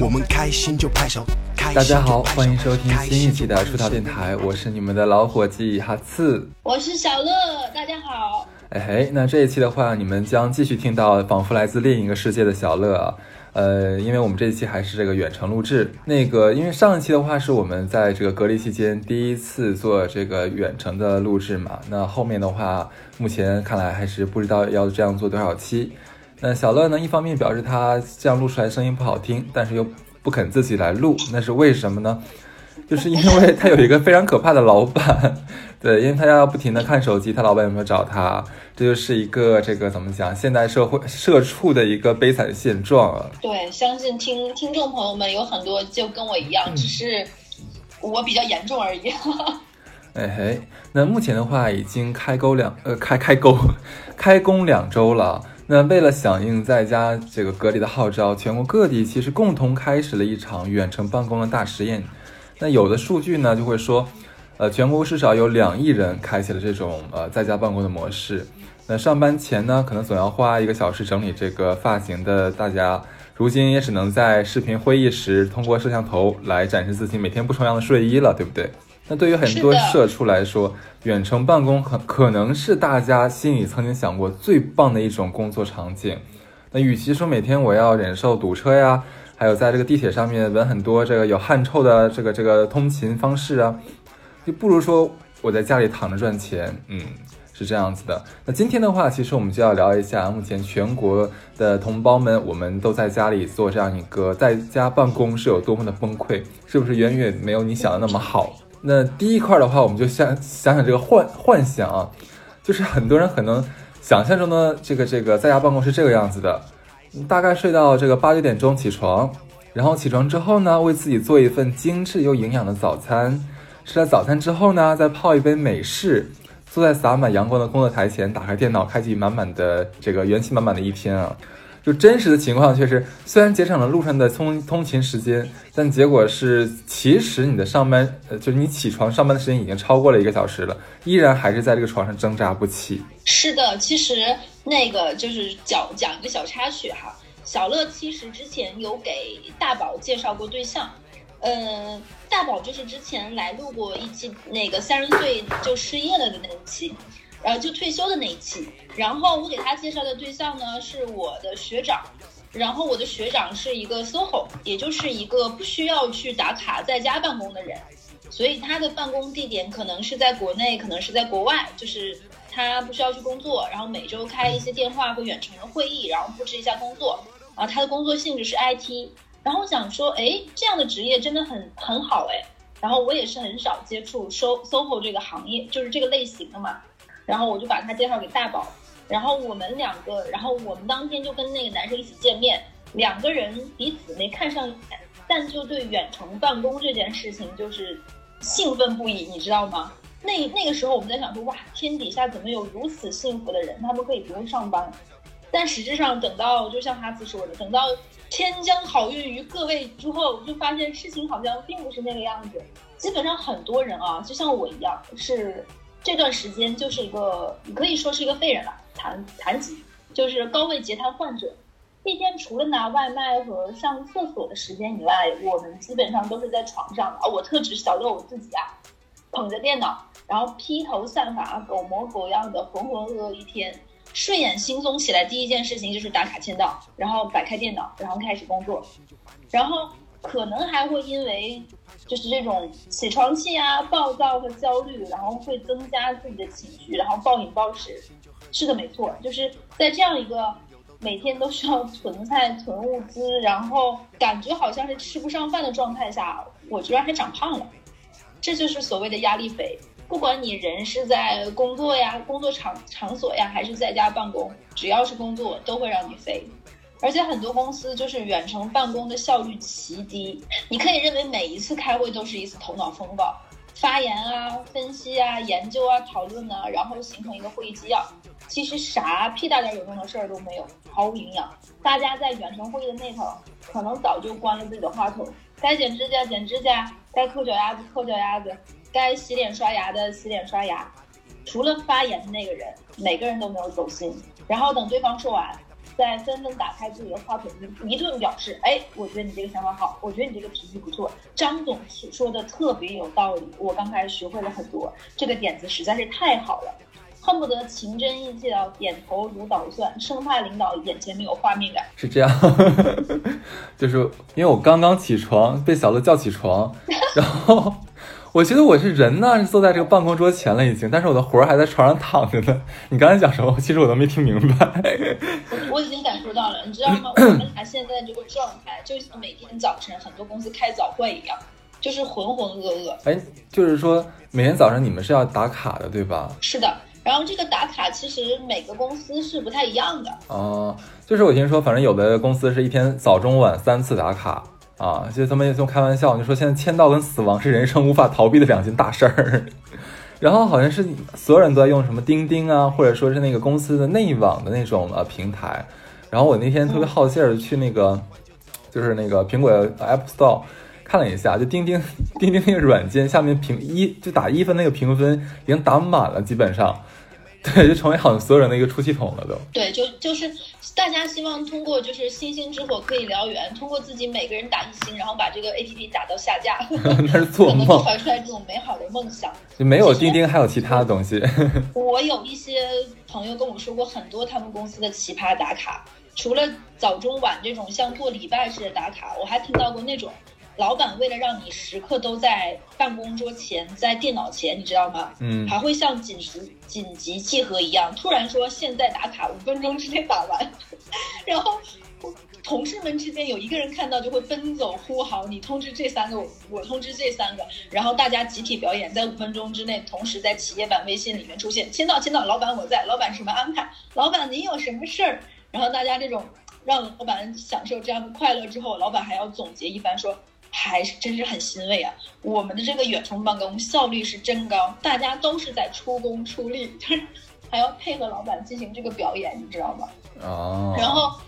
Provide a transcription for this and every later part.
我们开心就拍手。大家好，欢迎收听新一期的出逃电台，我是你们的老伙计哈刺，我是小乐，大家好。哎嘿，那这一期的话，你们将继续听到仿佛来自另一个世界的小乐。呃，因为我们这一期还是这个远程录制，那个因为上一期的话是我们在这个隔离期间第一次做这个远程的录制嘛，那后面的话，目前看来还是不知道要这样做多少期。那小乐呢，一方面表示他这样录出来声音不好听，但是又。不肯自己来录，那是为什么呢？就是因为他有一个非常可怕的老板，对，因为他要不停的看手机，他老板有没有找他？这就是一个这个怎么讲，现代社会社畜的一个悲惨现状啊。对，相信听听众朋友们有很多就跟我一样，只是我比较严重而已。哎嘿，那目前的话已经开沟两呃开开沟开工两周了。那为了响应在家这个隔离的号召，全国各地其实共同开始了一场远程办公的大实验。那有的数据呢就会说，呃，全国至少有两亿人开启了这种呃在家办公的模式。那上班前呢，可能总要花一个小时整理这个发型的大家，如今也只能在视频会议时通过摄像头来展示自己每天不重样的睡衣了，对不对？那对于很多社畜来说，远程办公很可能是大家心里曾经想过最棒的一种工作场景。那与其说每天我要忍受堵车呀，还有在这个地铁上面闻很多这个有汗臭的这个这个通勤方式啊，就不如说我在家里躺着赚钱。嗯，是这样子的。那今天的话，其实我们就要聊一下目前全国的同胞们，我们都在家里做这样一个在家办公是有多么的崩溃，是不是远远没有你想的那么好？那第一块的话，我们就想想想这个幻幻想啊，就是很多人可能想象中的这个这个在家办公是这个样子的，大概睡到这个八九点钟起床，然后起床之后呢，为自己做一份精致又营养的早餐，吃了早餐之后呢，再泡一杯美式，坐在洒满阳光的工作台前，打开电脑，开启满满的这个元气满满的一天啊。就真实的情况却是，虽然节省了路上的通通勤时间，但结果是，其实你的上班，呃，就是你起床上班的时间已经超过了一个小时了，依然还是在这个床上挣扎不起。是的，其实那个就是讲讲一个小插曲哈，小乐其实之前有给大宝介绍过对象，呃，大宝就是之前来录过一期那个三十岁就失业了的那一期。然后就退休的那一期，然后我给他介绍的对象呢是我的学长，然后我的学长是一个 SOHO，也就是一个不需要去打卡在家办公的人，所以他的办公地点可能是在国内，可能是在国外，就是他不需要去工作，然后每周开一些电话或远程的会议，然后布置一下工作，然后他的工作性质是 IT，然后我想说，哎，这样的职业真的很很好哎，然后我也是很少接触 SO SOHO 这个行业，就是这个类型的嘛。然后我就把他介绍给大宝，然后我们两个，然后我们当天就跟那个男生一起见面，两个人彼此没看上眼，但就对远程办公这件事情就是兴奋不已，你知道吗？那那个时候我们在想说，哇，天底下怎么有如此幸福的人，他们可以不用上班？但实质上等到就像哈斯说的，等到天将好运于各位之后，就发现事情好像并不是那个样子。基本上很多人啊，就像我一样是。这段时间就是一个，你可以说是一个废人了，残残疾，就是高位截瘫患者。一天除了拿外卖和上厕所的时间以外，我们基本上都是在床上啊。我特指小乐我自己啊，捧着电脑，然后披头散发、狗模狗样的浑浑噩噩一天。睡眼惺忪起来，第一件事情就是打卡签到，然后摆开电脑，然后开始工作，然后可能还会因为。就是这种起床气啊、暴躁和焦虑，然后会增加自己的情绪，然后暴饮暴食。是的，没错，就是在这样一个每天都需要存菜、存物资，然后感觉好像是吃不上饭的状态下，我居然还长胖了。这就是所谓的压力肥。不管你人是在工作呀、工作场场所呀，还是在家办公，只要是工作，都会让你飞。而且很多公司就是远程办公的效率奇低，你可以认为每一次开会都是一次头脑风暴，发言啊、分析啊、研究啊、讨论啊，然后形成一个会议纪要。其实啥屁大点有用的事儿都没有，毫无营养。大家在远程会议的那头，可能早就关了自己的话筒，该剪指甲剪指甲，该抠脚丫子抠脚丫子，该洗脸刷牙的洗脸刷牙。除了发言的那个人，每个人都没有走心。然后等对方说完，再纷纷打开自己的话筒，一顿表示：“哎，我觉得你这个想法好，我觉得你这个脾气不错。”张总说的特别有道理，我刚开始学会了很多，这个点子实在是太好了。恨不得情真意切的点头如捣蒜，生怕领导眼前没有画面感。是这样，就是因为我刚刚起床，被小乐叫起床，然后我觉得我是人呢，是坐在这个办公桌前了已经，但是我的魂儿还在床上躺着呢。你刚才讲什么？其实我都没听明白。我我已经感受到了，你知道吗？我们俩现在这个状态，就像每天早晨很多公司开早会一样，就是浑浑噩噩。哎，就是说每天早上你们是要打卡的，对吧？是的。然后这个打卡其实每个公司是不太一样的哦，就是我听说，反正有的公司是一天早中晚三次打卡啊，就他们也就开玩笑，就说现在签到跟死亡是人生无法逃避的两件大事儿。然后好像是所有人都在用什么钉钉啊，或者说是那个公司的内网的那种呃平台。然后我那天特别好信儿去那个，就是那个苹果 App Store 看了一下，就钉钉钉钉那个软件下面评一就打一分那个评分已经打满了，基本上。对，就成为好像所有人的一个出气筒了，都。对，就就是大家希望通过就是星星之火可以燎原，通过自己每个人打一星，然后把这个 A P P 打到下架，那是做梦，传出来这种美好的梦想。就没有钉钉，还有其他的东西。我有一些朋友跟我说过很多他们公司的奇葩打卡，除了早中晚这种像过礼拜似的打卡，我还听到过那种。老板为了让你时刻都在办公桌前，在电脑前，你知道吗？嗯，还会像紧急紧急集合一样，突然说现在打卡，五分钟之内打完。然后同事们之间有一个人看到就会奔走呼号，你通知这三个，我通知这三个，然后大家集体表演，在五分钟之内，同时在企业版微信里面出现，签到签到，老板我在，老板什么安排？老板您有什么事儿？然后大家这种让老板享受这样的快乐之后，老板还要总结一番说。还是真是很欣慰啊！我们的这个远程办公效率是真高，大家都是在出工出力，就是还要配合老板进行这个表演，你知道吗？哦。然后，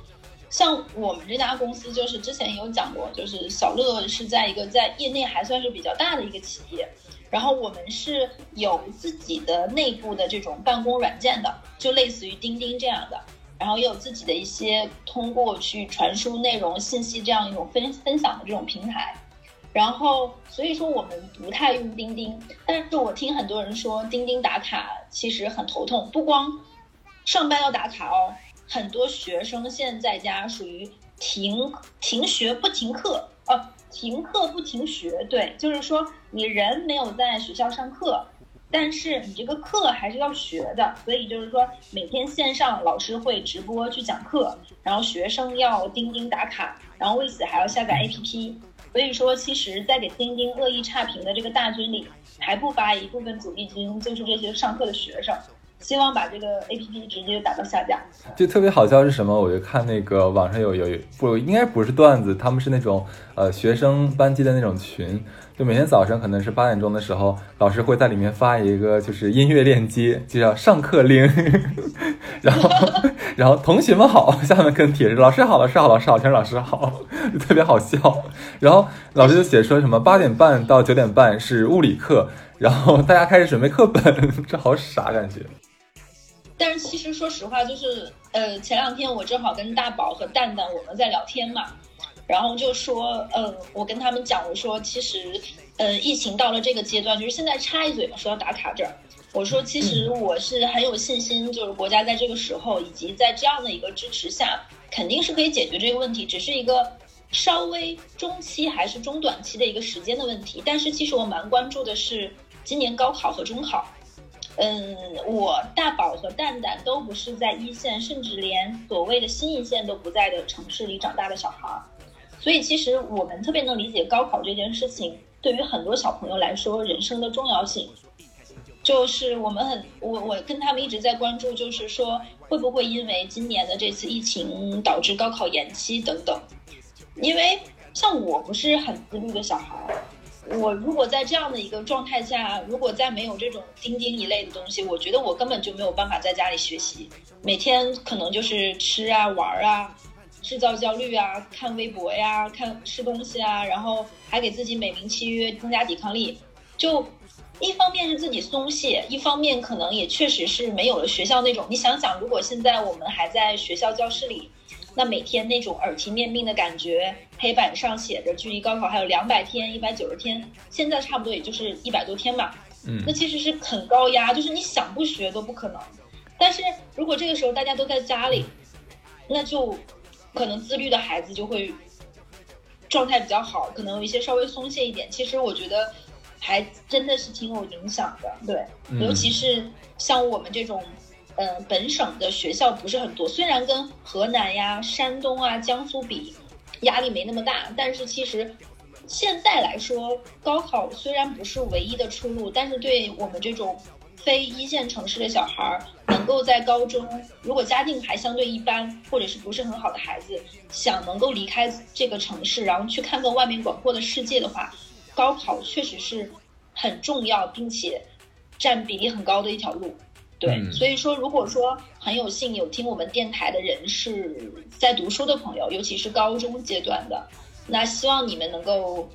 像我们这家公司，就是之前有讲过，就是小乐是在一个在业内还算是比较大的一个企业，然后我们是有自己的内部的这种办公软件的，就类似于钉钉这样的。然后也有自己的一些通过去传输内容信息这样一种分分享的这种平台，然后所以说我们不太用钉钉，但是我听很多人说钉钉打卡其实很头痛，不光上班要打卡哦，很多学生现在在家属于停停学不停课，呃，停课不停学，对，就是说你人没有在学校上课。但是你这个课还是要学的，所以就是说每天线上老师会直播去讲课，然后学生要钉钉打卡，然后为此还要下载 APP。所以说，其实，在给钉钉恶意差评的这个大军里，还不乏一部分主力军，就是这些上课的学生。希望把这个 A P P 直接打到下架，就特别好笑是什么？我就看那个网上有有不应该不是段子，他们是那种呃学生班级的那种群，就每天早上可能是八点钟的时候，老师会在里面发一个就是音乐链接，就叫上课铃，然后 然后同学们好，下面跟帖老师好，老师好，老师好，全是老师好，就 特别好笑。然后老师就写说什么八点半到九点半是物理课，然后大家开始准备课本，这好傻感觉。但是其实说实话，就是呃，前两天我正好跟大宝和蛋蛋我们在聊天嘛，然后就说，呃，我跟他们讲，我说其实，呃，疫情到了这个阶段，就是现在插一嘴嘛，说到打卡这儿，我说其实我是很有信心，就是国家在这个时候以及在这样的一个支持下，肯定是可以解决这个问题，只是一个稍微中期还是中短期的一个时间的问题。但是其实我蛮关注的是今年高考和中考。嗯，我大宝和蛋蛋都不是在一线，甚至连所谓的新一线都不在的城市里长大的小孩儿，所以其实我们特别能理解高考这件事情对于很多小朋友来说人生的重要性。就是我们很，我我跟他们一直在关注，就是说会不会因为今年的这次疫情导致高考延期等等。因为像我不是很自律的小孩。我如果在这样的一个状态下，如果再没有这种钉钉一类的东西，我觉得我根本就没有办法在家里学习。每天可能就是吃啊玩啊，制造焦虑啊，看微博呀，看吃东西啊，然后还给自己美名其曰增加抵抗力。就一方面是自己松懈，一方面可能也确实是没有了学校那种。你想想，如果现在我们还在学校教室里，那每天那种耳提面命的感觉，黑板上写着距离高考还有两百天、一百九十天，现在差不多也就是一百多天吧。嗯那其实是很高压，就是你想不学都不可能。但是如果这个时候大家都在家里，那就可能自律的孩子就会状态比较好，可能有一些稍微松懈一点。其实我觉得还真的是挺有影响的，对，嗯尤其是像我们这种。呃，本省的学校不是很多，虽然跟河南呀、山东啊、江苏比，压力没那么大，但是其实现在来说，高考虽然不是唯一的出路，但是对我们这种非一线城市的小孩儿，能够在高中，如果家境还相对一般，或者是不是很好的孩子，想能够离开这个城市，然后去看看外面广阔的世界的话，高考确实是很重要，并且占比例很高的一条路。对，嗯所以说，如果说很有幸有听我们电台的人是在读书的朋友，尤其是高中阶段的，那希望你们能够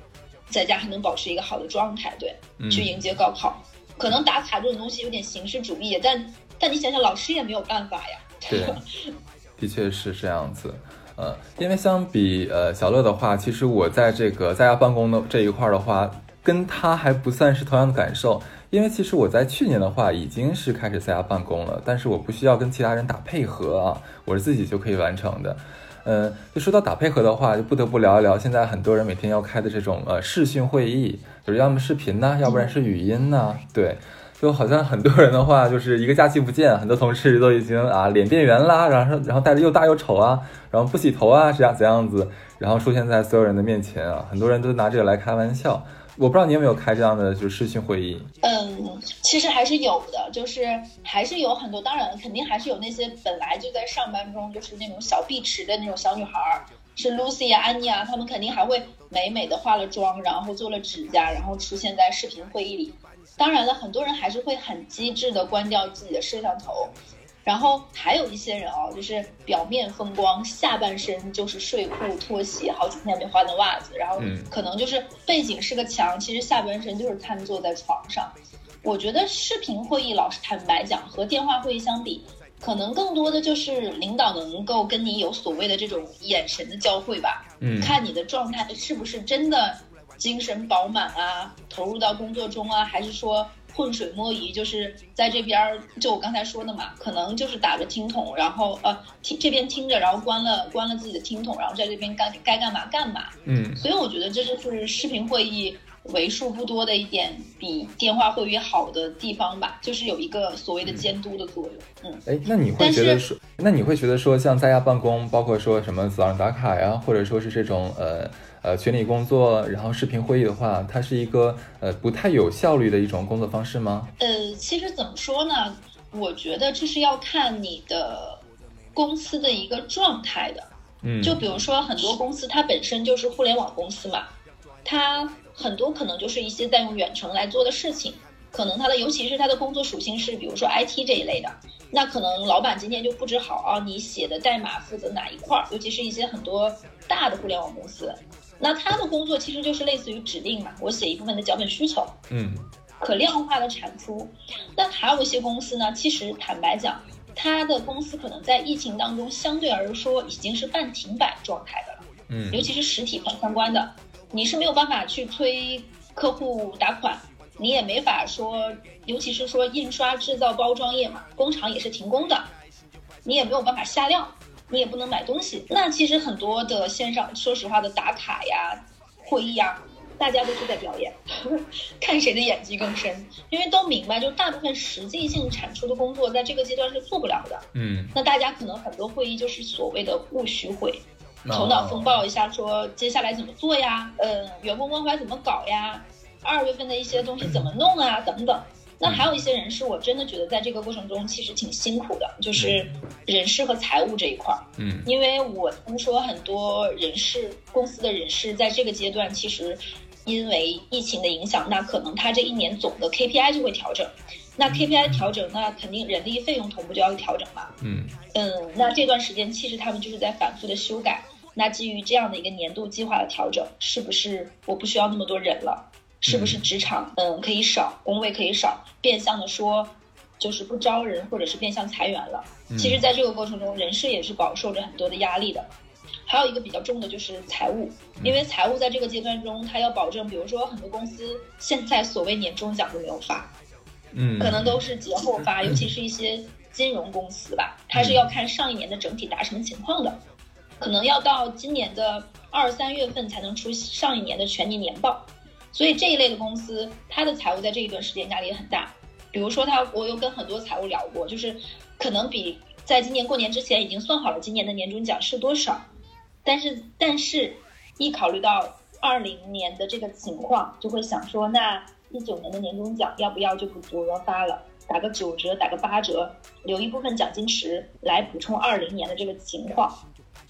在家还能保持一个好的状态，对，嗯去迎接高考。可能打卡这种东西有点形式主义，但但你想想，老师也没有办法呀。对，的确是这样子。呃，因为相比呃小乐的话，其实我在这个在家办公的这一块儿的话，跟他还不算是同样的感受。因为其实我在去年的话已经是开始在家办公了，但是我不需要跟其他人打配合啊，我是自己就可以完成的。嗯，就说到打配合的话，就不得不聊一聊现在很多人每天要开的这种呃视讯会议，就是要么视频呢，要不然是语音呢，对。就好像很多人的话，就是一个假期不见，很多同事都已经啊脸变圆啦，然后然后戴着又大又丑啊，然后不洗头啊，这样怎样子，然后出现在所有人的面前啊，很多人都拿这个来开玩笑。我不知道你有没有开这样的就是视讯会议？嗯，其实还是有的，就是还是有很多，当然肯定还是有那些本来就在上班中就是那种小碧池的那种小女孩儿，是 Lucy 啊、安妮啊，她们肯定还会美美的化了妆，然后做了指甲，然后出现在视频会议里。当然了，很多人还是会很机智的关掉自己的摄像头，然后还有一些人哦，就是表面风光，下半身就是睡裤、拖鞋，好几天没换的袜子，然后嗯可能就是背景是个墙，其实下半身就是瘫坐在床上。我觉得视频会议，老实坦白讲，和电话会议相比，可能更多的就是领导能够跟你有所谓的这种眼神的交汇吧，嗯看你的状态是不是真的精神饱满啊，投入到工作中啊，还是说浑水摸鱼，就是在这边儿，就我刚才说的嘛，可能就是打着听筒，然后呃听这边听着，然后关了关了自己的听筒，然后在这边干该干嘛干嘛。嗯所以我觉得这就是视频会议为数不多的一点比电话会议好的地方吧，就是有一个所谓的监督的作用。嗯，哎，那你会觉得说，那你会觉得说，像在家办公，包括说什么早上打卡呀，或者说是这种呃呃群里工作，然后视频会议的话，它是一个呃不太有效率的一种工作方式吗？呃，其实怎么说呢？我觉得这是要看你的公司的一个状态的。嗯，就比如说很多公司它本身就是互联网公司嘛，它很多可能就是一些在用远程来做的事情，可能它的尤其是它的工作属性是比如说 IT 这一类的，那可能老板今天就布置好啊，你写的代码负责哪一块儿，尤其是一些很多大的互联网公司，那他的工作其实就是类似于指令嘛，我写一部分的脚本需求，嗯。可量化的产出。那还有一些公司呢，其实坦白讲，他的公司可能在疫情当中相对而说已经是半停摆状态的了，嗯。尤其是实体相关的，你是没有办法去催客户打款，你也没法说，尤其是说印刷、制造、包装业嘛，工厂也是停工的，你也没有办法下料，你也不能买东西。那其实很多的线上，说实话的打卡呀、会议呀，大家都是在表演，看谁的演技更深。因为都明白，就大部分实际性产出的工作，在这个阶段是做不了的。嗯，那大家可能很多会议就是所谓的务虚会，哦头脑风暴一下说接下来怎么做呀，呃，员工关怀怎么搞呀，二月份的一些东西怎么弄啊，等等。那还有一些人是我真的觉得在这个过程中其实挺辛苦的，就是人事和财务这一块儿。嗯因为我听说很多人事公司的人事在这个阶段其实因为疫情的影响，那可能他这一年总的 KPI 就会调整。那 KPI 调整，那肯定人力费用同步就要调整嘛。嗯嗯，那这段时间其实他们就是在反复的修改。那基于这样的一个年度计划的调整，是不是我不需要那么多人了？是不是职场嗯可以少，工位可以少，变相的说就是不招人，或者是变相裁员了？其实，在这个过程中，人事也是饱受着很多的压力的。还有一个比较重的就是财务，因为财务在这个阶段中，它要保证，比如说很多公司现在所谓年终奖都没有发，嗯，可能都是节后发，尤其是一些金融公司吧，它是要看上一年的整体达成情况的，可能要到今年的二三月份才能出上一年的全年年报，所以这一类的公司，它的财务在这一段时间压力也很大。比如说，他我有跟很多财务聊过，就是可能比在今年过年之前已经算好了今年的年终奖是多少。但是，但是，一考虑到二零年的这个情况，就会想说，那一九年的年终奖要不要就不足额发了，打个九折，打个八折，留一部分奖金池来补充二零年的这个情况。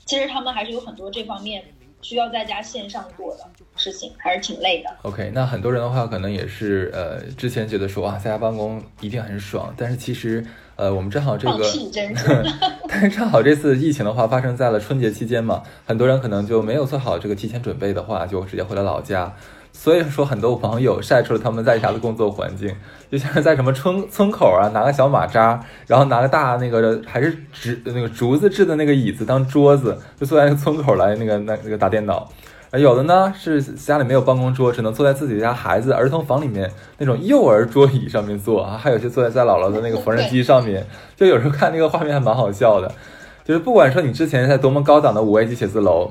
其实他们还是有很多这方面需要在家线上做的事情，还是挺累的。OK，那很多人的话，可能也是呃，之前觉得说啊，在家办公一定很爽，但是其实。呃，我们正好这个，但是正好这次疫情的话发生在了春节期间嘛，很多人可能就没有做好这个提前准备的话，就直接回了老家。所以说，很多网友晒出了他们在家的工作环境，就像是在什么村村口啊，拿个小马扎，然后拿个大那个还是纸那个竹子制的那个椅子当桌子，就坐在那个村口来那个那那个打电脑。有的呢是家里没有办公桌，只能坐在自己家孩子儿童房里面那种幼儿桌椅上面坐啊，还有些坐在在姥姥的那个缝纫机上面，就有时候看那个画面还蛮好笑的。就是不管说你之前在多么高档的五 A 级写字楼，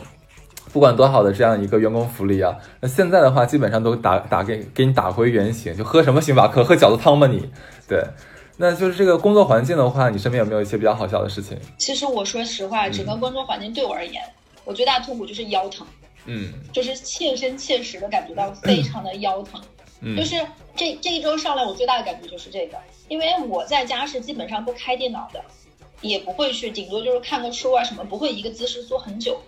不管多好的这样一个员工福利啊，那现在的话基本上都打打给给你打回原形，就喝什么星巴克，喝饺子汤吧你。对，那就是这个工作环境的话，你身边有没有一些比较好笑的事情？其实我说实话，整个工作环境对我而言，我最大痛苦就是腰疼。嗯，就是切身切实的感觉到非常的腰疼，嗯，就是这这一周上来，我最大的感觉就是这个，因为我在家是基本上不开电脑的，也不会去，顶多就是看个书啊什么，不会一个姿势坐很久。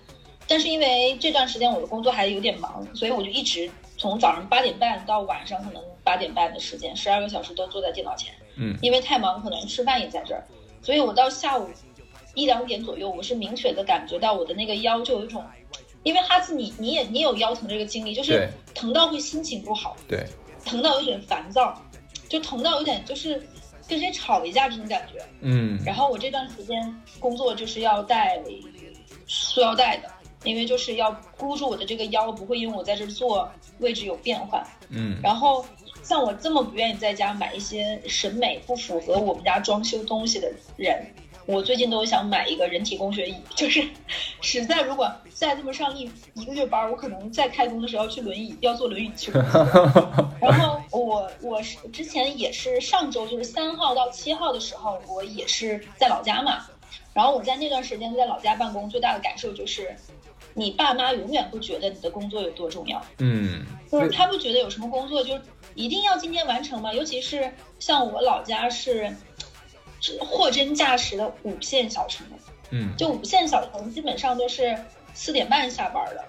但是因为这段时间我的工作还有点忙，所以我就一直从早上八点半到晚上可能八点半的时间，十二个小时都坐在电脑前，嗯，因为太忙，可能吃饭也在这儿，所以我到下午一两点左右，我是明确的感觉到我的那个腰就有一种。因为哈斯，你你也你有腰疼这个经历，就是疼到会心情不好，对，疼到有点烦躁，就疼到有点就是跟谁吵一架这种感觉，嗯。然后我这段时间工作就是要带塑腰带的，因为就是要箍住我的这个腰，不会因为我在这坐位置有变化，嗯。然后像我这么不愿意在家买一些审美不符合我们家装修东西的人。我最近都想买一个人体工学椅，就是实在如果再这么上一一个月班，我可能再开工的时候要去轮椅，要坐轮椅去。然后我我是之前也是上周就是三号到七号的时候，我也是在老家嘛。然后我在那段时间在老家办公，最大的感受就是，你爸妈永远不觉得你的工作有多重要。嗯，就是他不觉得有什么工作就一定要今天完成吗？尤其是像我老家是。货真价实的五线小城，嗯，就五线小城基本上都是四点半下班的，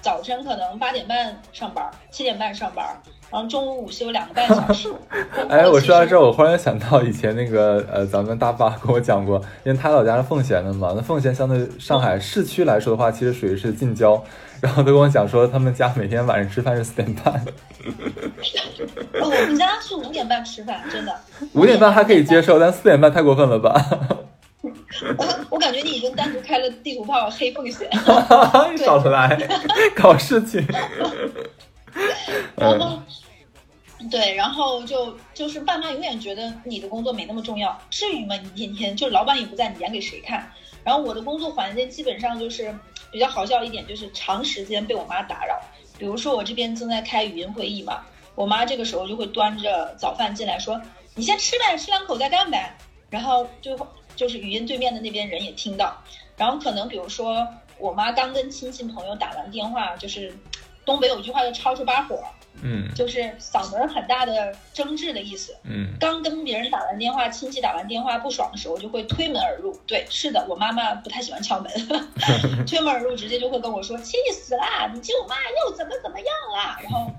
早晨可能八点半上班，七点半上班，然后中午午休两个半小时。哎，我说到这儿，我忽然想到以前那个呃，咱们大爸跟我讲过，因为他老家是奉贤的嘛，那奉贤相对上海市区来说的话，其实属于是近郊。然后他跟我讲说，他们家每天晚上吃饭是四点半。我们家是五点半吃饭，真的。五点半还可以接受，但四点半太过分了吧？我我感觉你已经单独开了地图炮黑奉贤。你少来搞事情。然后，对，然后就就是爸妈永远觉得你的工作没那么重要，至于吗？你天天就老板也不在，你演给谁看？然后我的工作环境基本上就是。比较好笑一点就是长时间被我妈打扰，比如说我这边正在开语音会议嘛，我妈这个时候就会端着早饭进来，说你先吃呗，吃两口再干呗。然后就就是语音对面的那边人也听到，然后可能比如说我妈刚跟亲戚朋友打完电话，就是东北有句话叫吵出把火。嗯，就是嗓门很大的争执的意思。嗯，刚跟别人打完电话，亲戚打完电话不爽的时候，就会推门而入。对，是的，我妈妈不太喜欢敲门，推门而入，直接就会跟我说：“气死啦！你舅妈又怎么怎么样啦？”然后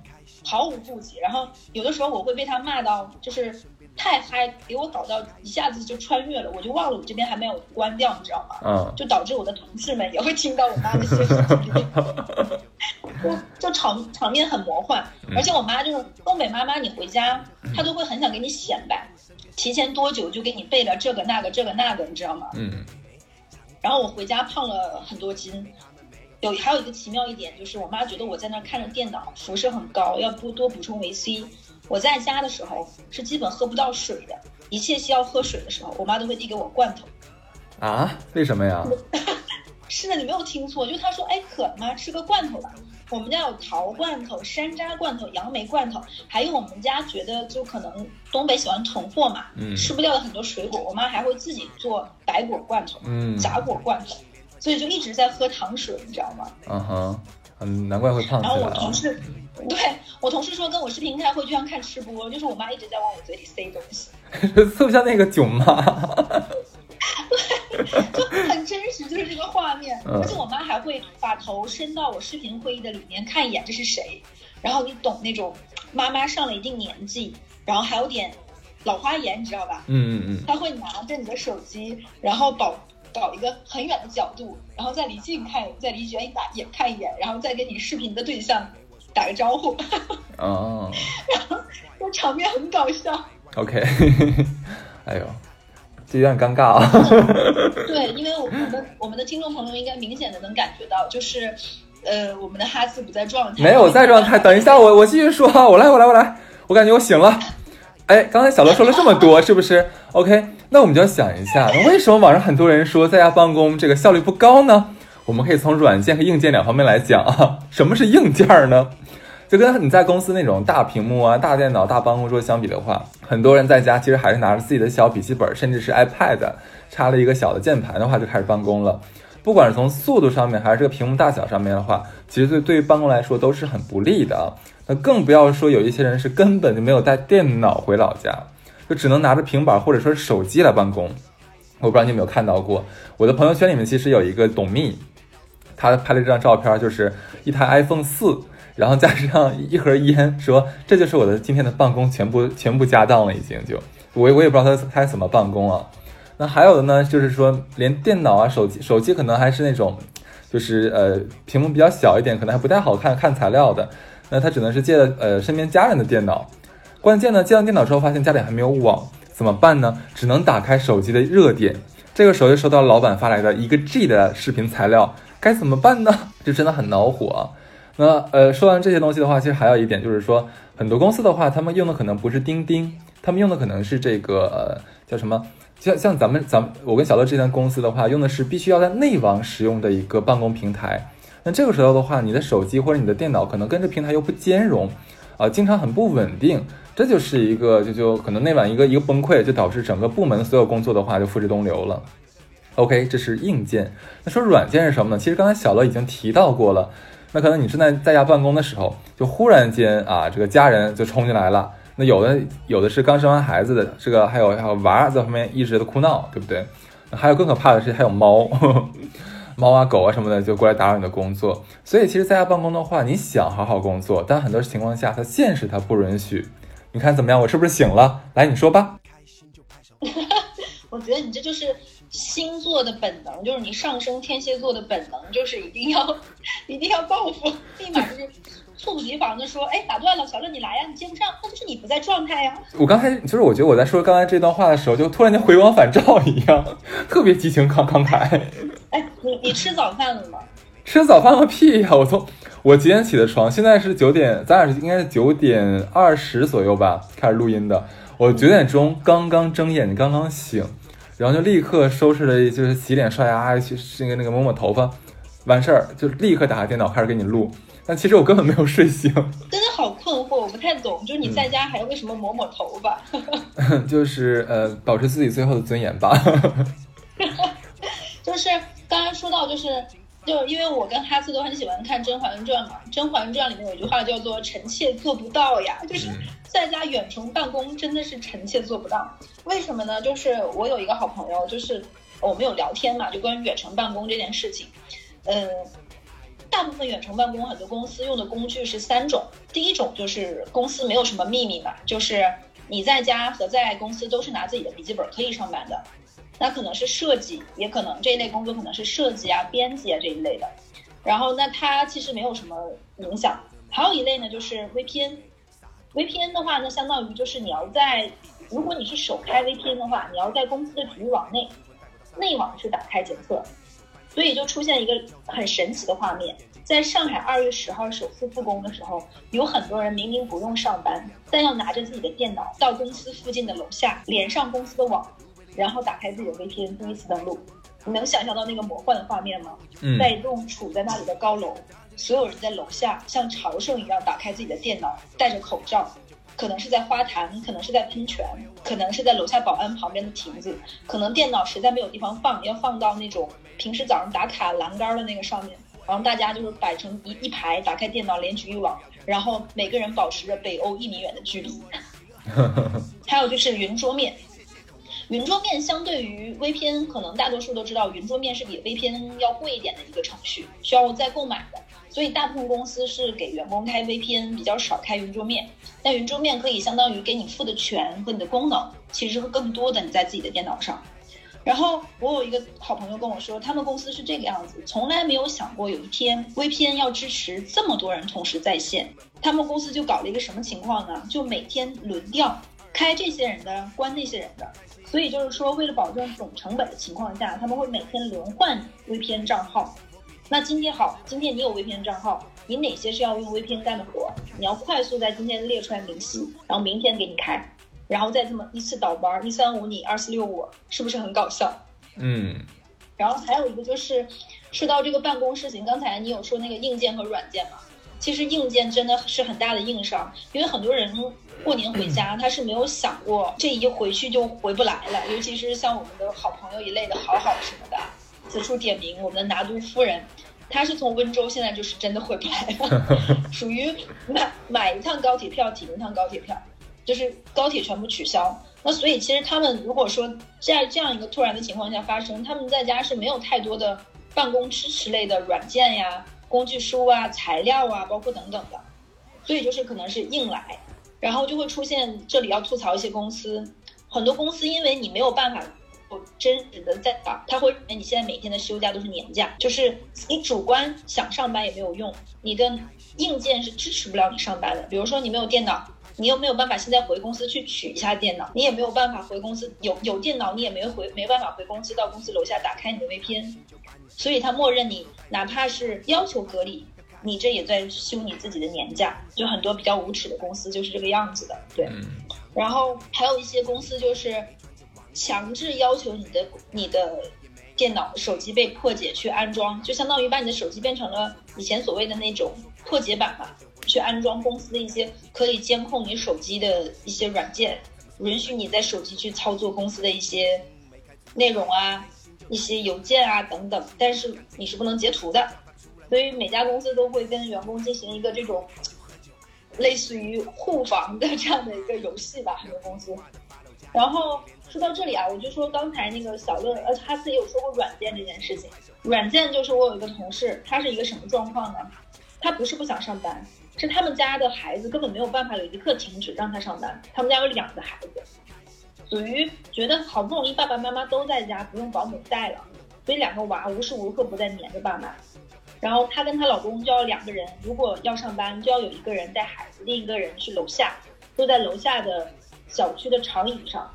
毫无顾忌。然后有的时候我会被他骂到，就是太嗨，给我搞到一下子就穿越了，我就忘了我这边还没有关掉，你知道吗？嗯，就导致我的同事们也会听到我妈那些事情，就就场场面很魔幻。而且我妈就是东北妈妈，你回家她都会很想给你显摆，提前多久就给你备了这个那个这个那个，你知道吗？嗯然后我回家胖了很多斤，有还有一个奇妙一点就是，我妈觉得我在那儿看着电脑，辐射很高，要多多补充维 C。我在家的时候是基本喝不到水的，一切需要喝水的时候，我妈都会递给我罐头。啊？为什么呀？是的，你没有听错，就她说，哎，渴了吗？吃个罐头吧。我们家有桃罐头、山楂罐头、杨梅罐头，还有我们家觉得就可能东北喜欢囤货嘛，嗯吃不掉的很多水果，我妈还会自己做白果罐头、嗯杂果罐头，所以就一直在喝糖水，你知道吗？嗯哼，嗯，难怪会胖起然后我同。事，对我同事说跟我视频开会就像看吃播，就是我妈一直在往我嘴里塞东西，特别像那个囧妈。就很真实，就是这个画面。嗯而且我妈还会把头伸到我视频会议的里面看一眼这是谁，然后你懂那种妈妈上了一定年纪，然后还有点老花眼，你知道吧？嗯嗯嗯，她会拿着你的手机，然后保搞一个很远的角度，然后再离近看，再离远打眼看一眼，然后再跟你视频的对象打个招呼，哦 然后这场面很搞笑。，OK，哎呦，这有点尴尬啊。对，因为我们的我们的听众朋友应该明显的能感觉到，就是，呃，我们的哈斯不在状态，没有在状态，等一下，我我继续说，我来我来我来，我感觉我醒了。哎，刚才小乐说了这么多，是不是？OK，那我们就要想一下，为什么网上很多人说在家办公这个效率不高呢？我们可以从软件和硬件两方面来讲啊。什么是硬件呢？就跟你在公司那种大屏幕啊、大电脑、大办公桌相比的话，很多人在家其实还是拿着自己的小笔记本，甚至是 iPad，插了一个小的键盘的话就开始办公了。不管是从速度上面，还是这个屏幕大小上面的话，其实对对于办公来说都是很不利的啊。那更不要说有一些人是根本就没有带电脑回老家，就只能拿着平板或者说是手机来办公。我不知道你有没有看到过，我的朋友圈里面其实有一个董秘，他拍了这张照片，就是一台 iPhone 四，然后加上一盒烟，说这就是我的今天的办公全部全部家当了，已经就我我也不知道他他怎么办公啊。那还有的呢，就是说连电脑啊、手机手机可能还是那种，就是呃屏幕比较小一点，可能还不太好看看材料的，那他只能是借了呃身边家人的电脑。关键呢，接上电脑之后发现家里还没有网，怎么办呢？只能打开手机的热点，这个时候就收到老板发来的一个 G 的视频材料，该怎么办呢？就真的很恼火啊。那呃，说完这些东西的话，其实还有一点就是说，很多公司的话，他们用的可能不是钉钉，他们用的可能是这个呃叫什么？像像咱们咱们我跟小乐这家公司的话，用的是必须要在内网使用的一个办公平台。那这个时候的话，你的手机或者你的电脑可能跟这平台又不兼容，啊、经常很不稳定，这就是一个就就可能内网一个一个崩溃，就导致整个部门所有工作的话就付之东流了。OK，这是硬件。那说软件是什么呢？其实刚才小乐已经提到过了。那可能你正在在家办公的时候，就忽然间啊，这个家人就冲进来了。那有的有的是刚生完孩子的，这个还有还有娃在旁边一直的哭闹，对不对？还有更可怕的是，还有猫，猫啊狗啊什么的就过来打扰你的工作。所以其实在家办公的话，你想好好工作，但很多情况下，它现实它不允许。你看怎么样？我是不是醒了？来，你说吧。我觉得你这就是星座的本能，就是你上升天蝎座的本能，就是一定要 一定要报复，立马就是猝不及防的说，哎，打断了，小乐你来呀，你接不上，那就是你不在状态呀。我刚才就是我觉得我在说刚才这段话的时候，就突然间回光返照一样，特别激情慷慷慨。哎，你你吃早饭了吗？吃早饭个屁呀！我从我几点起的床？现在是九点，咱俩是应该是九点二十左右吧开始录音的。我九点钟刚刚睁眼，刚刚醒，然后就立刻收拾了，就是洗脸刷牙，去那个那个抹抹头发，完事儿就立刻打开电脑开始给你录。但其实我根本没有睡醒，真的好困惑，我不太懂，就是你在家还要为什么抹抹头发？就是呃保持自己最后的尊严吧。就是刚刚说到，就是就是因为我跟哈斯都很喜欢看《甄嬛传》嘛，《甄嬛传》里面有一句话叫做“臣妾做不到呀”，就是在家远程办公真的是臣妾做不到。为什么呢？就是我有一个好朋友，就是我们有聊天嘛，就关于远程办公这件事情，嗯。大部分远程办公，很多公司用的工具是三种。第一种就是公司没有什么秘密嘛，就是你在家和在公司都是拿自己的笔记本可以上班的。那可能是设计，也可能这一类工作可能是设计啊、编辑啊这一类的。然后那它其实没有什么影响。还有一类呢，就是 VPN。VPN 的话，那相当于就是你要在，如果你是首开 VPN 的话，你要在公司的局域网内内网去打开检测。所以就出现一个很神奇的画面，在上海二月十号首次复工的时候，有很多人明明不用上班，但要拿着自己的电脑到公司附近的楼下连上公司的网，然后打开自己的 VPN 第一次登录。你能想象到那个魔幻的画面吗？嗯，在一栋处在那里的高楼，所有人在楼下像朝圣一样打开自己的电脑，戴着口罩。可能是在花坛，可能是在喷泉，可能是在楼下保安旁边的亭子，可能电脑实在没有地方放，要放到那种平时早上打卡栏杆的那个上面，然后大家就是摆成一一排，打开电脑连局域网，然后每个人保持着北欧一米远的距离。还有就是云桌面，云桌面相对于 VPN，可能大多数都知道，云桌面是比 VPN 要贵一点的一个程序，需要再购买的。所以大部分公司是给员工开 VPN，比较少开云桌面。但云桌面可以相当于给你赋的权和你的功能，其实会更多的你在自己的电脑上。然后我有一个好朋友跟我说，他们公司是这个样子，从来没有想过有一天 VPN 要支持这么多人同时在线。他们公司就搞了一个什么情况呢？就每天轮调开这些人的，关那些人的。所以就是说，为了保证总成本的情况下，他们会每天轮换 VPN 账号。那今天好，今天你有 VPN 账号，你哪些是要用 VPN 干的活？你要快速在今天列出来明细，然后明天给你开，然后再这么一次倒班，一三五你，二四六我，是不是很搞笑？嗯。然后还有一个就是说到这个办公事情，刚才你有说那个硬件和软件嘛？其实硬件真的是很大的硬伤，因为很多人过年回家，他是没有想过这一回去就回不来了，尤其是像我们的好朋友一类的好好什么的，此处点名我们的拿督夫人。她是从温州，现在就是真的回不来了，属于买买一趟高铁票抵一趟高铁票，就是高铁全部取消。那所以其实他们如果说在这样一个突然的情况下发生，他们在家是没有太多的办公支持类的软件呀、工具书啊、材料啊，包括等等的，所以就是可能是硬来，然后就会出现这里要吐槽一些公司，很多公司因为你没有办法。真实的在啊，他会认为你现在每天的休假都是年假，就是你主观想上班也没有用，你的硬件是支持不了你上班的。比如说你没有电脑，你又没有办法现在回公司去取一下电脑，你也没有办法回公司有有电脑，你也没回没办法回公司到公司楼下打开你的 VPN，所以他默认你哪怕是要求隔离，你这也在休你自己的年假。就很多比较无耻的公司就是这个样子的，对。然后还有一些公司就是。强制要求你的你的电脑、手机被破解去安装，就相当于把你的手机变成了以前所谓的那种破解版嘛，去安装公司的一些可以监控你手机的一些软件，允许你在手机去操作公司的一些内容啊、一些邮件啊等等，但是你是不能截图的。所以每家公司都会跟员工进行一个这种类似于互防的这样的一个游戏吧，很多公司。然后说到这里啊，我就说刚才那个小乐，呃，他自己有说过软件这件事情。软件就是我有一个同事，他是一个什么状况呢？他不是不想上班，是他们家的孩子根本没有办法有一刻停止让他上班。他们家有两个孩子，属于觉得好不容易爸爸妈妈都在家，不用保姆带了，所以两个娃无时无刻不在黏着爸妈。然后她跟她老公就要两个人，如果要上班，就要有一个人带孩子，另一个人去楼下，坐在楼下的。小区的长椅上，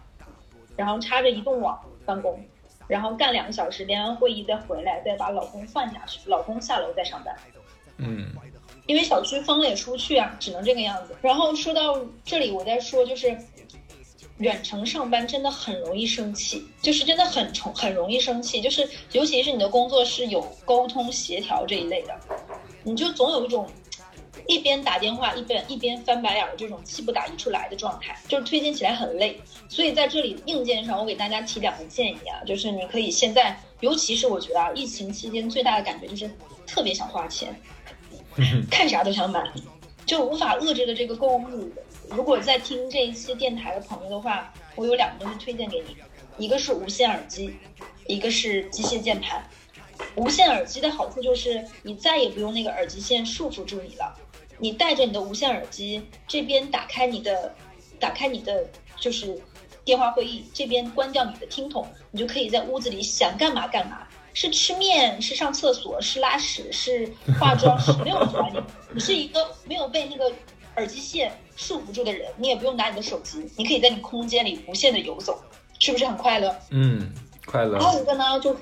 然后插着移动网办公，然后干两个小时，连完会议再回来，再把老公换下去，老公下楼再上班。嗯，因为小区封了也出不去啊，只能这个样子。然后说到这里，我再说就是，远程上班真的很容易生气，就是真的很重很容易生气，就是尤其是你的工作是有沟通协调这一类的，你就总有一种。一边打电话一边一边翻白眼的这种气不打一处来的状态，就是推进起来很累。所以在这里硬件上，我给大家提两个建议啊，就是你可以现在，尤其是我觉得啊，疫情期间最大的感觉就是特别想花钱，看啥都想买，就无法遏制的这个购物。如果在听这一期电台的朋友的话，我有两个东西推荐给你，一个是无线耳机，一个是机械键盘。无线耳机的好处就是你再也不用那个耳机线束缚住你了，你带着你的无线耳机，这边打开你的，打开你的就是电话会议，这边关掉你的听筒，你就可以在屋子里想干嘛干嘛。是吃面，是上厕所，是拉屎，是化妆，是没有人管你。你是一个没有被那个耳机线束缚住的人，你也不用拿你的手机，你可以在你空间里无限的游走，是不是很快乐？嗯，快乐。还有一个呢，就是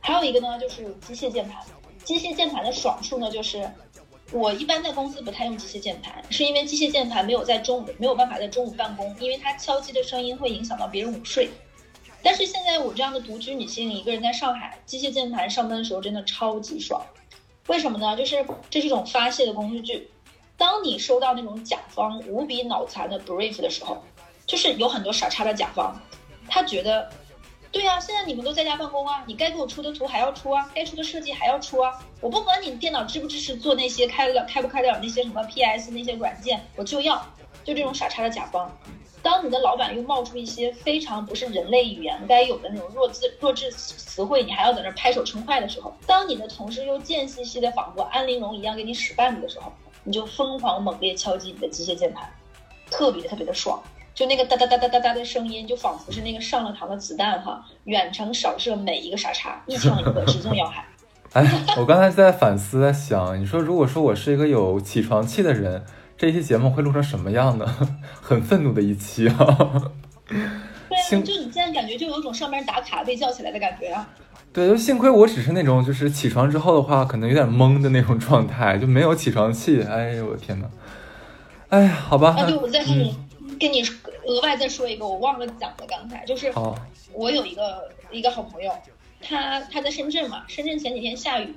还有一个呢，就是机械键盘。机械键盘的爽处呢，就是我一般在公司不太用机械键盘，是因为机械键盘没有在中午没有办法在中午办公，因为它敲击的声音会影响到别人午睡。但是现在我这样的独居女性，一个人在上海，机械键盘上班的时候真的超级爽。为什么呢？就是这是一种发泄的工具。当你收到那种甲方无比脑残的 brief 的时候，就是有很多傻叉的甲方，他觉得，对呀，现在你们都在家办公啊，你该给我出的图还要出啊，该出的设计还要出啊，我不管你电脑支不支持做那些开得了开不开得了那些什么 PS 那些软件，我就要，就这种傻叉的甲方。当你的老板又冒出一些非常不是人类语言该有的那种弱智弱智词汇，你还要在那拍手称快的时候，当你的同事又贱兮兮的仿佛安陵容一样给你使绊子的时候，你就疯狂猛烈敲击你的机械键盘，特别特别的爽，就那个哒哒哒哒哒哒的声音，就仿佛是那个上了膛的子弹哈，远程扫射每一个傻叉，一枪一个，直中要害。哎，我刚才在反思，在想，你说如果说我是一个有起床气的人。这期节目会录成什么样呢？很愤怒的一期啊！对啊，就你现在感觉就有种上班打卡被叫起来的感觉啊！对，就幸亏我只是那种就是起床之后的话，可能有点懵的那种状态，就没有起床气。哎呦我的天呐。哎呀，好吧。啊，对，我再跟你跟你额外再说一个，我忘了讲了，刚才就是我有一个一个好朋友，他他在深圳嘛，深圳前几天下雨，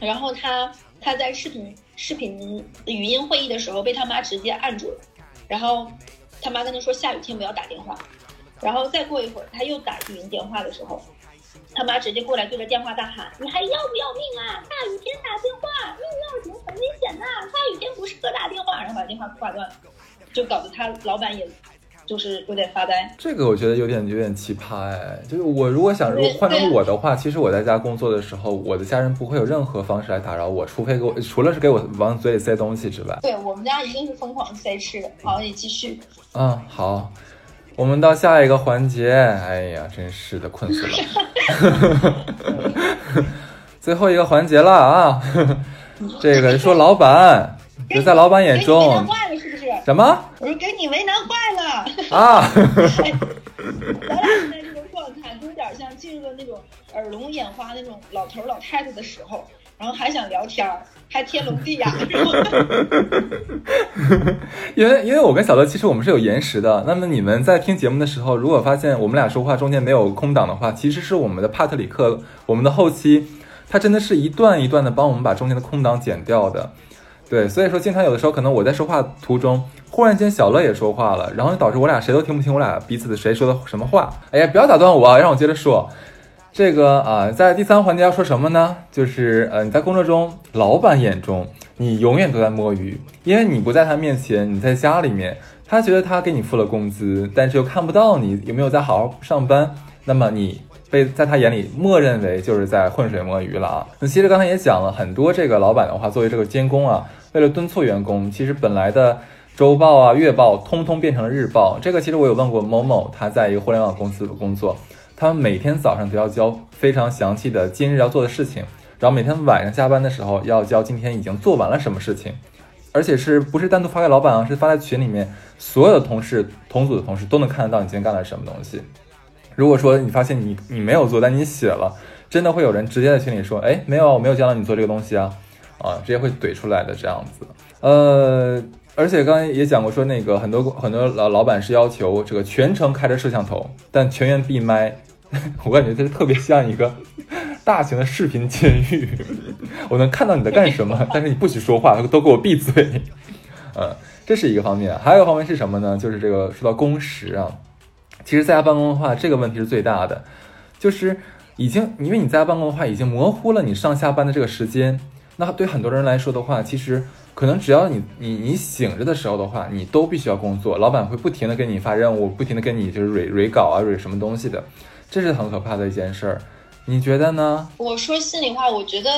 然后他他在视频。视频语音会议的时候被他妈直接按住了，然后他妈跟他说下雨天不要打电话，然后再过一会儿他又打语音电话的时候，他妈直接过来对着电话大喊：“你还要不要命啊？大雨天打电话命要紧，很危险呐！大雨天不适合打电话。”然后把电话挂断了，就搞得他老板也。就是有点发呆，这个我觉得有点有点奇葩哎。就是我如果想，如果换成我的话，其实我在家工作的时候，我的家人不会有任何方式来打扰我，除非给我，除了是给我往嘴里塞东西之外。对我们家一定是疯狂塞吃的。好，你继续。嗯，好，我们到下一个环节。哎呀，真是的，困死了。最后一个环节了啊，这个说老板，就在老板眼中。什么？我说给你为难坏了啊！咱俩现在这个状态，就有点像进入了那种耳聋眼花那种老头老太太的时候，然后还想聊天儿，还天聋地哑。因为因为我跟小乐其实我们是有延时的，那么你们在听节目的时候，如果发现我们俩说话中间没有空档的话，其实是我们的帕特里克，我们的后期，他真的是一段一段的帮我们把中间的空档剪掉的。对，所以说经常有的时候可能我在说话途中，忽然间小乐也说话了，然后就导致我俩谁都听不清我俩彼此的谁说的什么话。哎呀，不要打断我啊，让我接着说。这个啊，在第三环节要说什么呢？就是呃，你在工作中，老板眼中你永远都在摸鱼，因为你不在他面前，你在家里面，他觉得他给你付了工资，但是又看不到你有没有在好好上班，那么你。被在他眼里默认为就是在浑水摸鱼了啊。那其实刚才也讲了很多，这个老板的话，作为这个监工啊，为了敦促员工，其实本来的周报啊、月报通通变成了日报。这个其实我有问过某某，他在一个互联网公司的工作，他们每天早上都要交非常详细的今日要做的事情，然后每天晚上下班的时候要交今天已经做完了什么事情，而且是不是单独发给老板啊？是发在群里面，所有的同事、同组的同事都能看得到你今天干了什么东西。如果说你发现你你没有做，但你写了，真的会有人直接在群里说，哎，没有，我没有教到你做这个东西啊，啊，直接会怼出来的这样子。呃，而且刚才也讲过，说那个很多很多老老板是要求这个全程开着摄像头，但全员闭麦。我感觉这特别像一个 大型的视频监狱，我能看到你在干什么，但是你不许说话，都给我闭嘴。嗯，这是一个方面，还有一个方面是什么呢？就是这个说到工时啊。其实在家办公的话，这个问题是最大的，就是已经因为你在家办公的话，已经模糊了你上下班的这个时间。那对很多人来说的话，其实可能只要你你你醒着的时候的话，你都必须要工作，老板会不停的给你发任务，不停的跟你就是蕊蕊稿啊，蕊什么东西的，这是很可怕的一件事儿。你觉得呢？我说心里话，我觉得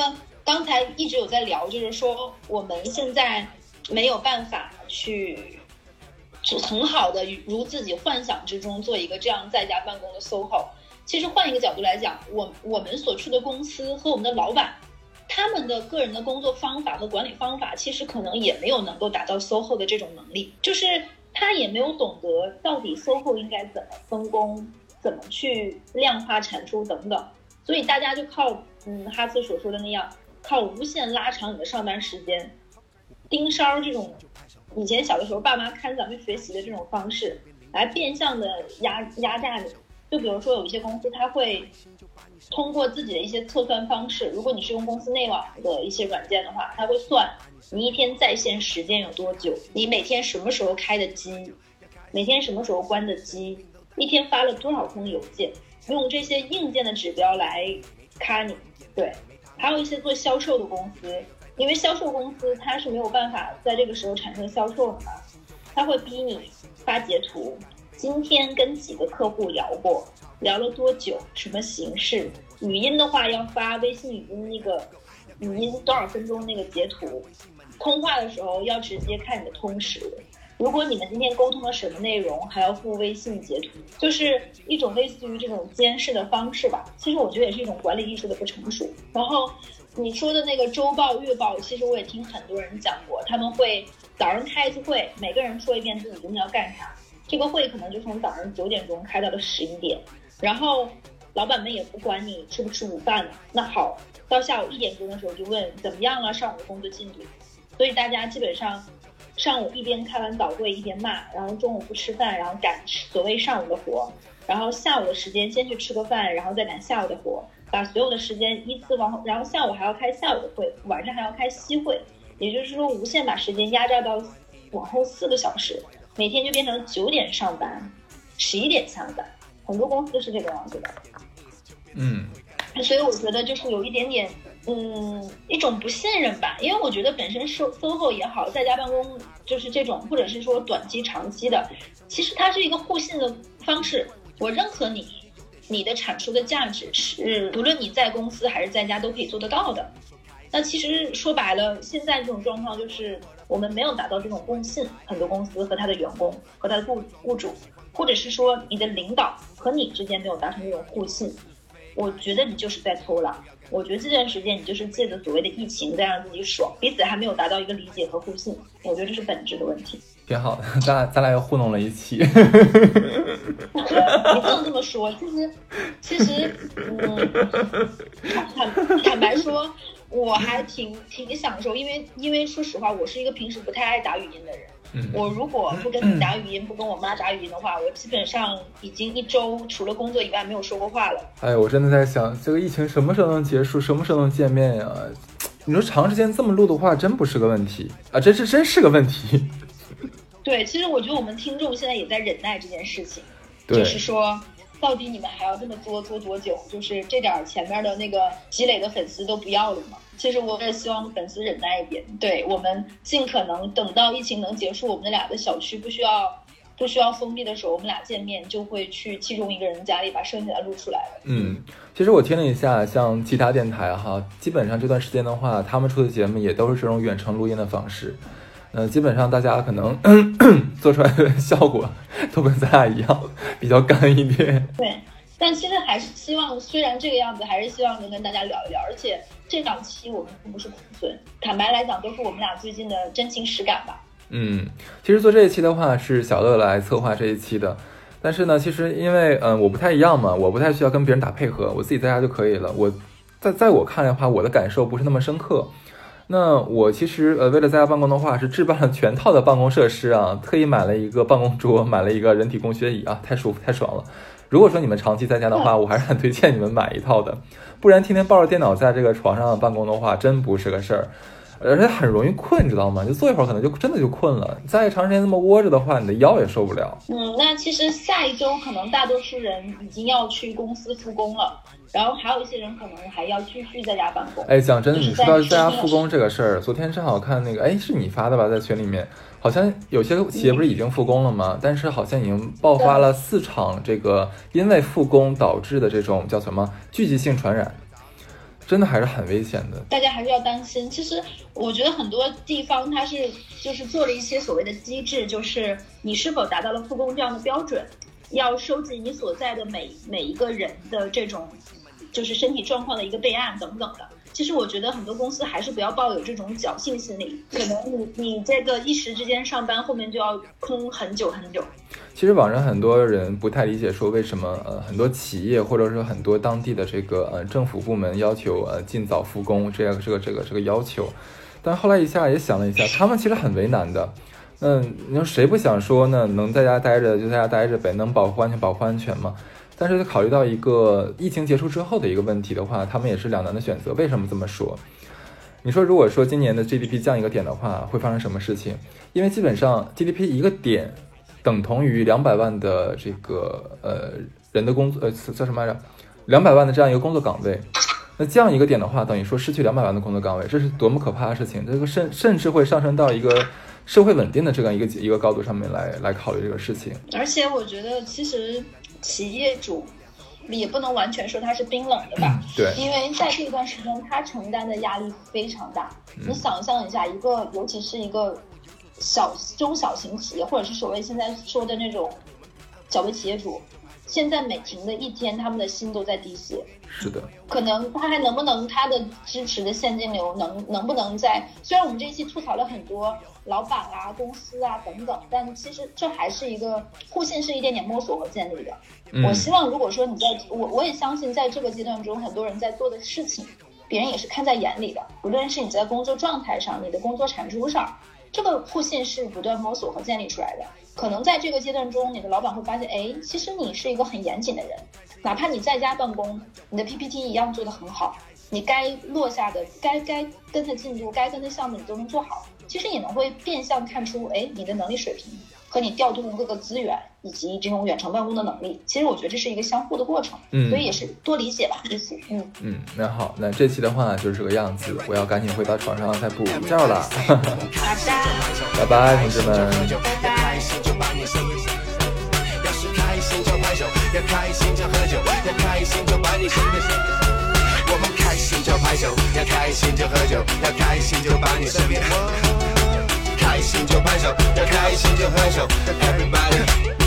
刚才一直有在聊，就是说我们现在没有办法去很好的如自己幻想之中做一个这样在家办公的 SOHO。其实换一个角度来讲，我我们所处的公司和我们的老板，他们的个人的工作方法和管理方法，其实可能也没有能够达到 SOHO 的这种能力，就是他也没有懂得到底 SOHO 应该怎么分工，怎么去量化产出等等。所以大家就靠嗯哈斯所说的那样，靠无限拉长你的上班时间，盯梢这种以前小的时候爸妈看咱们学习的这种方式，来变相的压压榨你。就比如说有一些公司，它会通过自己的一些测算方式，如果你是用公司内网的一些软件的话，它会算你一天在线时间有多久，你每天什么时候开的机，每天什么时候关的机，一天发了多少封邮件，用这些硬件的指标来卡你。对，还有一些做销售的公司，因为销售公司它是没有办法在这个时候产生销售的嘛，它会逼你发截图。今天跟几个客户聊过，聊了多久？什么形式？语音的话要发微信语音那个语音多少分钟那个截图，通话的时候要直接看你的通时。如果你们今天沟通了什么内容，还要附微信截图，就是一种类似于这种监视的方式吧。其实我觉得也是一种管理艺术的不成熟。然后你说的那个周报、月报，其实我也听很多人讲过，他们会早上开一次会，每个人说一遍自己今天要干啥。这个会可能就从早上九点钟开到了十一点，然后老板们也不管你吃不吃午饭了。那好，到下午一点钟的时候就问怎么样了，上午的工作进度。所以大家基本上上午一边开完早会一边骂，然后中午不吃饭，然后赶所谓上午的活，然后下午的时间先去吃个饭，然后再赶下午的活，把所有的时间依次往后，然后下午还要开下午的会，晚上还要开夕会，也就是说无限把时间压榨到往后四个小时。每天就变成九点上班，十一点下班，很多公司是这个样子的。嗯，所以我觉得就是有一点点，嗯，一种不信任吧。因为我觉得本身收 SOHO 也好，在家办公就是这种，或者是说短期、长期的，其实它是一个互信的方式。我认可你，你的产出的价值是，无论你在公司还是在家都可以做得到的。那其实说白了，现在这种状况就是。我们没有达到这种共信，很多公司和他的员工和他的雇雇主，或者是说你的领导和你之间没有达成这种互信，我觉得你就是在偷懒。我觉得这段时间你就是借着所谓的疫情在让自己爽，彼此还没有达到一个理解和互信。我觉得这是本质的问题。挺好的，咱俩咱俩又糊弄了一期。你不能这么说，其实其实，嗯，坦坦白说。我还挺挺享受，因为因为说实话，我是一个平时不太爱打语音的人。我如果不跟你打语音，不跟我妈打语音的话，我基本上已经一周除了工作以外没有说过话了。哎，我真的在想，这个疫情什么时候能结束，什么时候能见面呀？你说长时间这么录的话，真不是个问题啊，这是真是个问题。对，其实我觉得我们听众现在也在忍耐这件事情，就是说。到底你们还要这么作作多久？就是这点前面的那个积累的粉丝都不要了吗？其实我也希望粉丝忍耐一点，对我们尽可能等到疫情能结束，我们俩的小区不需要不需要封闭的时候，我们俩见面就会去其中一个人家里把剩下的录出来了。嗯，其实我听了一下，像其他电台哈，基本上这段时间的话，他们出的节目也都是这种远程录音的方式。嗯，基本上大家可能 做出来的效果都跟咱俩一样，比较干一点。对，但其实还是希望，虽然这个样子，还是希望能跟大家聊一聊。而且这档期我们并不是库存，坦白来讲，都是我们俩最近的真情实感吧。嗯，其实做这一期的话是小乐来策划这一期的，但是呢，其实因为嗯我不太一样嘛，我不太需要跟别人打配合，我自己在家就可以了。我在在我看来的话，我的感受不是那么深刻。那我其实呃，为了在家办公的话，是置办了全套的办公设施啊，特意买了一个办公桌，买了一个人体工学椅啊，太舒服太爽了。如果说你们长期在家的话，我还是很推荐你们买一套的，不然天天抱着电脑在这个床上办公的话，真不是个事儿。而且很容易困，你知道吗？就坐一会儿可能就真的就困了。再长时间这么窝着的话，你的腰也受不了。嗯，那其实下一周可能大多数人已经要去公司复工了，然后还有一些人可能还要继续在家办公。哎，讲真的，你说到在在家复工这个事儿，昨天正好看那个，哎，是你发的吧，在群里面，好像有些企业不是已经复工了吗？但是好像已经爆发了四场这个因为复工导致的这种叫什么聚集性传染，真的还是很危险的。大家还是要担心。其实我觉得很多地方它是就是做了一些所谓的机制，就是你是否达到了复工这样的标准，要收集你所在的每每一个人的这种就是身体状况的一个备案等等的。其实我觉得很多公司还是不要抱有这种侥幸心理，可能你你这个一时之间上班，后面就要空很久很久。其实网上很多人不太理解，说为什么呃很多企业或者说很多当地的这个呃政府部门要求呃尽早复工这样这个这个这个要求，但后来一下也想了一下，他们其实很为难的。嗯，你说谁不想说呢？能在家待着就在家待着呗，能保护安全保护安全嘛。但是考虑到一个疫情结束之后的一个问题的话，他们也是两难的选择。为什么这么说？你说如果说今年的 GDP 降一个点的话，会发生什么事情？因为基本上 GDP 一个点等同于两百万的这个呃人的工作呃叫什么来着？两百万的这样一个工作岗位。那降一个点的话，等于说失去两百万的工作岗位，这是多么可怕的事情！这个甚甚至会上升到一个社会稳定的这样一个一个高度上面来来考虑这个事情。而且我觉得，其实企业主也不能完全说他是冰冷的吧，对，因为在这一段时间，他承担的压力非常大。你想象一下，一个尤其是一个小中小型企业，或者是所谓现在说的那种小微企业主，现在每停的一天，他们的心都在滴血。是的，可能他还能不能他的支持的现金流能能不能在？虽然我们这一期吐槽了很多老板啊、公司啊等等，但其实这还是一个互信是一点点摸索和建立的。嗯我希望如果说你在我我也相信在这个阶段中，很多人在做的事情，别人也是看在眼里的。无论是你在工作状态上，你的工作产出上，这个互信是不断摸索和建立出来的。可能在这个阶段中，你的老板会发现，哎，其实你是一个很严谨的人，哪怕你在家办公，你的 PPT 一样做得很好，你该落下的、该该跟的进度、该跟的项目你都能做好。其实也能会变相看出，哎，你的能力水平和你调动各个资源以及这种远程办公的能力。其实我觉得这是一个相互的过程，嗯所以也是多理解吧，彼此。嗯，嗯，那好，那这期的话就是这个样子，我要赶紧回到床上再补觉了，好的。拜拜，同志们。要开心就把你身边要开心就拍手，要开心就喝酒，要开心就把你身边我们开心就拍手，要开心就喝酒，要开心就把你身边开开心就拍手要开心就拍手 everybody